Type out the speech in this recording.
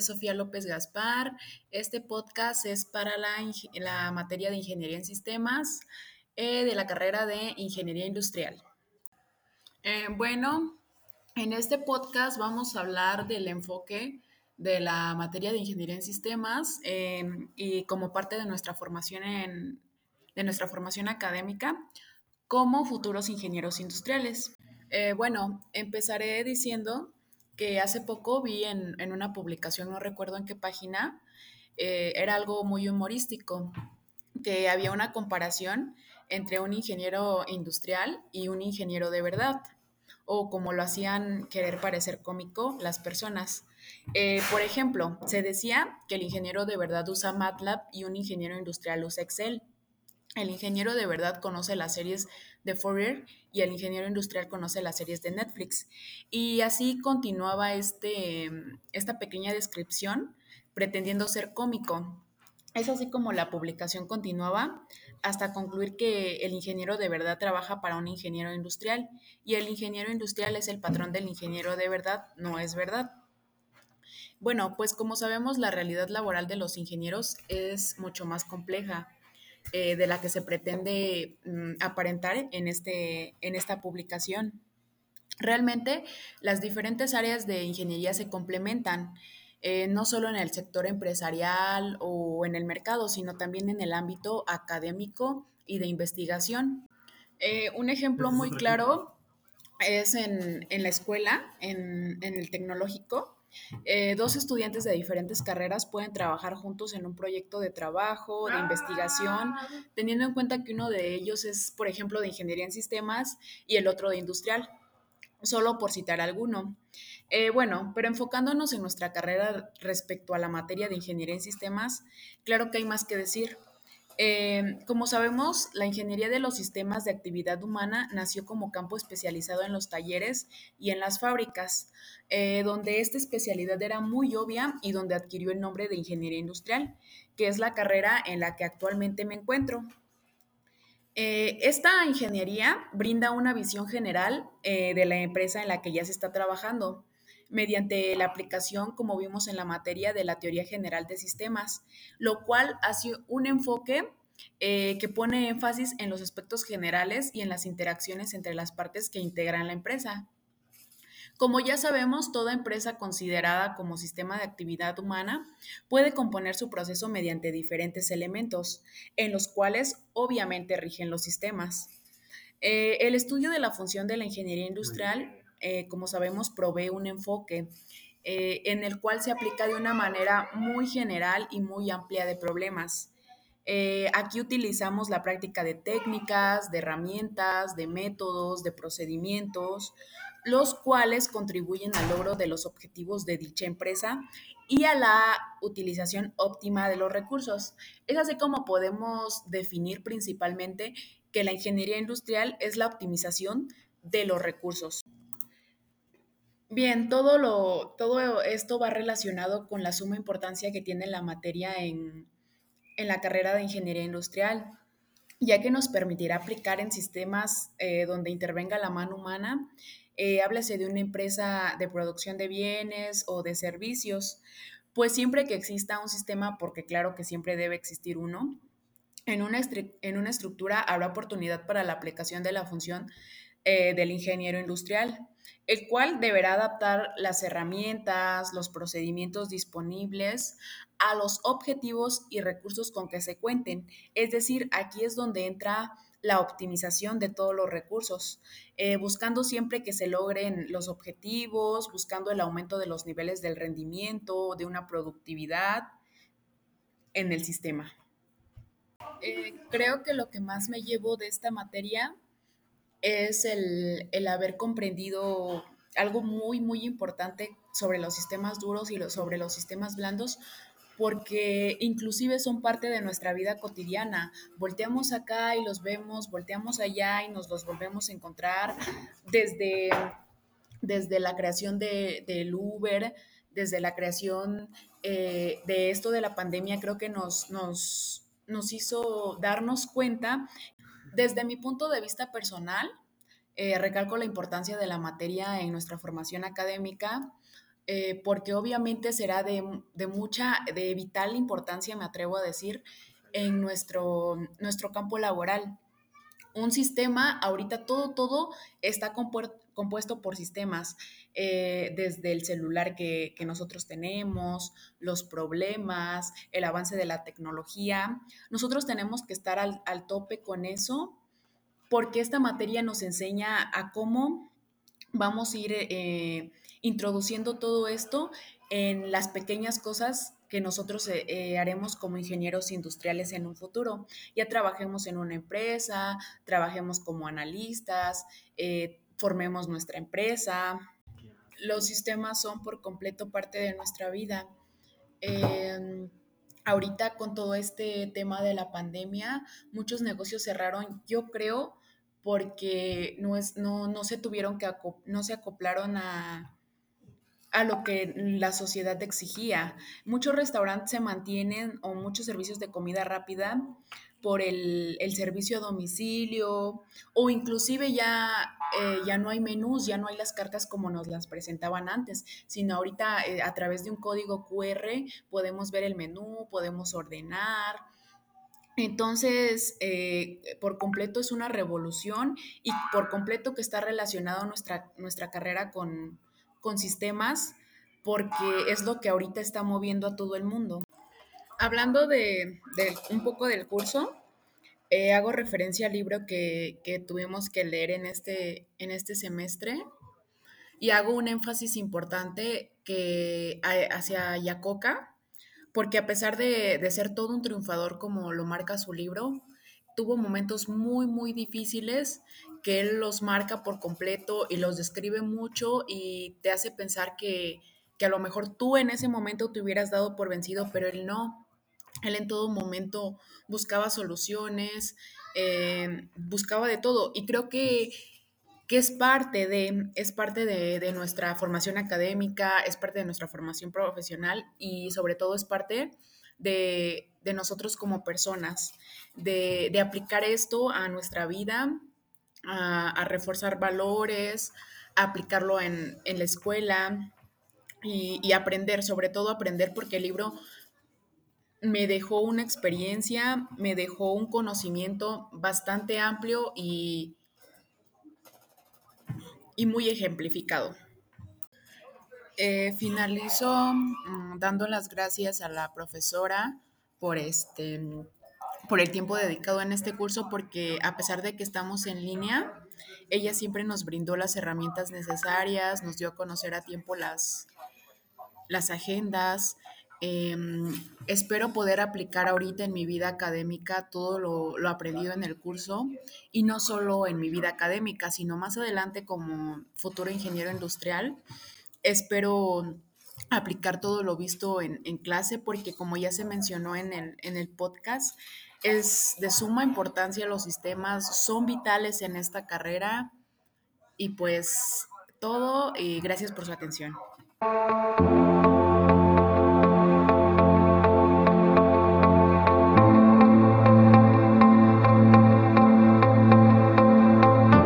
Sofía López Gaspar. Este podcast es para la, la materia de Ingeniería en Sistemas eh, de la carrera de Ingeniería Industrial. Eh, bueno, en este podcast vamos a hablar del enfoque de la materia de Ingeniería en Sistemas em, y como parte de nuestra formación en, de nuestra formación académica como futuros ingenieros industriales. Eh, bueno, empezaré diciendo que hace poco vi en, una publicación, no recuerdo en qué página, eh, era algo muy humorístico, que había una comparación entre un ingeniero industrial y un ingeniero de verdad, o como lo hacían querer parecer cómico las personas. Eh, por ejemplo, se decía que el ingeniero de verdad usa MATLAB y un ingeniero industrial usa Excel. El ingeniero de verdad conoce las series de Fourier y el ingeniero industrial conoce las series de Netflix. Y así continuaba este, esta pequeña descripción pretendiendo ser cómico. Es así como la publicación continuaba hasta concluir que el ingeniero de verdad trabaja para un ingeniero industrial y el ingeniero industrial es el patrón del ingeniero de verdad, no es verdad. Bueno, pues como sabemos, la realidad laboral de los ingenieros es mucho más compleja eh, de la que se pretende mm, aparentar en, este, en esta publicación. Realmente las diferentes áreas de ingeniería se complementan, eh, no solo en el sector empresarial o en el mercado, sino también en el ámbito académico y de investigación. Eh, un ejemplo muy claro es en, la escuela, en, en el tecnológico, eh, dos estudiantes de diferentes carreras pueden trabajar juntos en un proyecto de trabajo, de investigación, teniendo en cuenta que uno de ellos es, por ejemplo, de ingeniería en sistemas y el otro de industrial, solo por citar alguno. Eh, bueno, pero enfocándonos en nuestra carrera respecto a la materia de ingeniería en sistemas, claro que hay más que decir. Eh, como sabemos, la ingeniería de los sistemas de actividad humana nació como campo especializado en los talleres y en las fábricas, eh, donde esta especialidad era muy obvia y donde adquirió el nombre de ingeniería industrial, que es la carrera en la que actualmente me encuentro. Eh, esta ingeniería brinda una visión general de la empresa en la que ya se está trabajando mediante la aplicación, como vimos en la materia de la teoría general de sistemas, lo cual hace un enfoque eh, que pone énfasis en los aspectos generales y en las interacciones entre las partes que integran la empresa. Como ya sabemos, toda empresa considerada como sistema de actividad humana puede componer su proceso mediante diferentes elementos, en los cuales obviamente rigen los sistemas. Eh, el estudio de la función de la ingeniería industrial eh, como sabemos, provee un enfoque eh, en el cual se aplica de una manera muy general y muy amplia de problemas. Eh, aquí utilizamos la práctica de técnicas, de herramientas, de métodos, de procedimientos, los cuales contribuyen al logro de los objetivos de dicha empresa y a la utilización óptima de los recursos. Es así como podemos definir principalmente que la ingeniería industrial es la optimización de los recursos. Bien, todo, lo, todo esto va relacionado con la suma importancia que tiene la materia en, la carrera de ingeniería industrial, ya que nos permitirá aplicar en sistemas eh, donde intervenga la mano humana, eh, de una empresa de producción de bienes o de servicios, pues siempre que exista un sistema, porque claro que siempre debe existir uno, en una, en una estructura habrá oportunidad para la aplicación de la función eh, del ingeniero industrial el cual deberá adaptar las herramientas, los procedimientos disponibles a los objetivos y recursos con que se cuenten. Es decir, aquí es donde entra la optimización de todos los recursos, eh, buscando siempre que se logren los objetivos, buscando el aumento de los niveles del rendimiento, de una productividad en el sistema. Eh, creo que lo que más me llevo de esta materia es el, haber comprendido algo muy, muy importante sobre los sistemas duros y sobre los sistemas blandos, porque inclusive son parte de nuestra vida cotidiana. Volteamos acá y los vemos, volteamos allá y nos los volvemos a encontrar desde, desde la creación de, del Uber, desde la creación eh, de esto de la pandemia, creo que nos, nos, nos hizo darnos cuenta desde mi punto de vista personal, eh, recalco la importancia de la materia en nuestra formación académica eh, porque obviamente será de, de, mucha, de vital importancia, me atrevo a decir, en nuestro, nuestro campo laboral. Un sistema, ahorita todo, todo está compuesto por sistemas, eh, desde el celular que, que, nosotros tenemos, los problemas, el avance de la tecnología. Nosotros tenemos que estar al, al tope con eso porque esta materia nos enseña a cómo vamos a ir eh, introduciendo todo esto en las pequeñas cosas que nosotros eh, haremos como ingenieros industriales en un futuro. Ya trabajemos en una empresa, trabajemos como analistas, formemos nuestra empresa. Los sistemas son por completo parte de nuestra vida. Eh, ahorita con todo este tema de la pandemia, muchos negocios cerraron, yo creo, porque no, es, no, no se tuvieron que, no se acoplaron a, a lo que la sociedad exigía. Muchos restaurantes se mantienen o muchos servicios de comida rápida por el, el servicio a domicilio o inclusive ya, eh, ya no hay menús, ya no hay las cartas como nos las presentaban antes, sino ahorita eh, a través de un código QR podemos ver el menú, podemos ordenar. Entonces, eh, por completo es una revolución y por completo que está relacionado nuestra, nuestra carrera con, con sistemas porque es lo que ahorita está moviendo a todo el mundo. Hablando de, un poco del curso, eh, hago referencia al libro que, que, tuvimos que leer en este, en este semestre y hago un énfasis importante que hacia Yacoca, porque a pesar de, de ser todo un triunfador como lo marca su libro, tuvo momentos muy, muy difíciles que él los marca por completo y los describe mucho y te hace pensar que, que a lo mejor tú en ese momento te hubieras dado por vencido, pero él no. Él en todo momento buscaba soluciones, eh, buscaba de todo. Y creo que, que es parte, de, es parte de, de, nuestra formación académica, es parte de nuestra formación profesional y sobre todo es parte de, de nosotros como personas, de, de, aplicar esto a nuestra vida, a, reforzar valores, a aplicarlo en, en la escuela y, aprender, sobre todo aprender porque el libro me dejó una experiencia, me dejó un conocimiento bastante amplio y, y muy ejemplificado. Eh, finalizo mmm, dando las gracias a la profesora por este por el tiempo dedicado en este curso porque a pesar de que estamos en línea, ella siempre nos brindó las herramientas necesarias, nos dio a conocer a tiempo las, las agendas. Eh, espero poder aplicar ahorita en mi vida académica todo lo, lo, aprendido en el curso y no solo en mi vida académica, sino más adelante como futuro ingeniero industrial. Espero aplicar todo lo visto en, en clase porque como ya se mencionó en el, en el podcast, es de suma importancia los sistemas, son vitales en esta carrera y pues todo y gracias por su atención.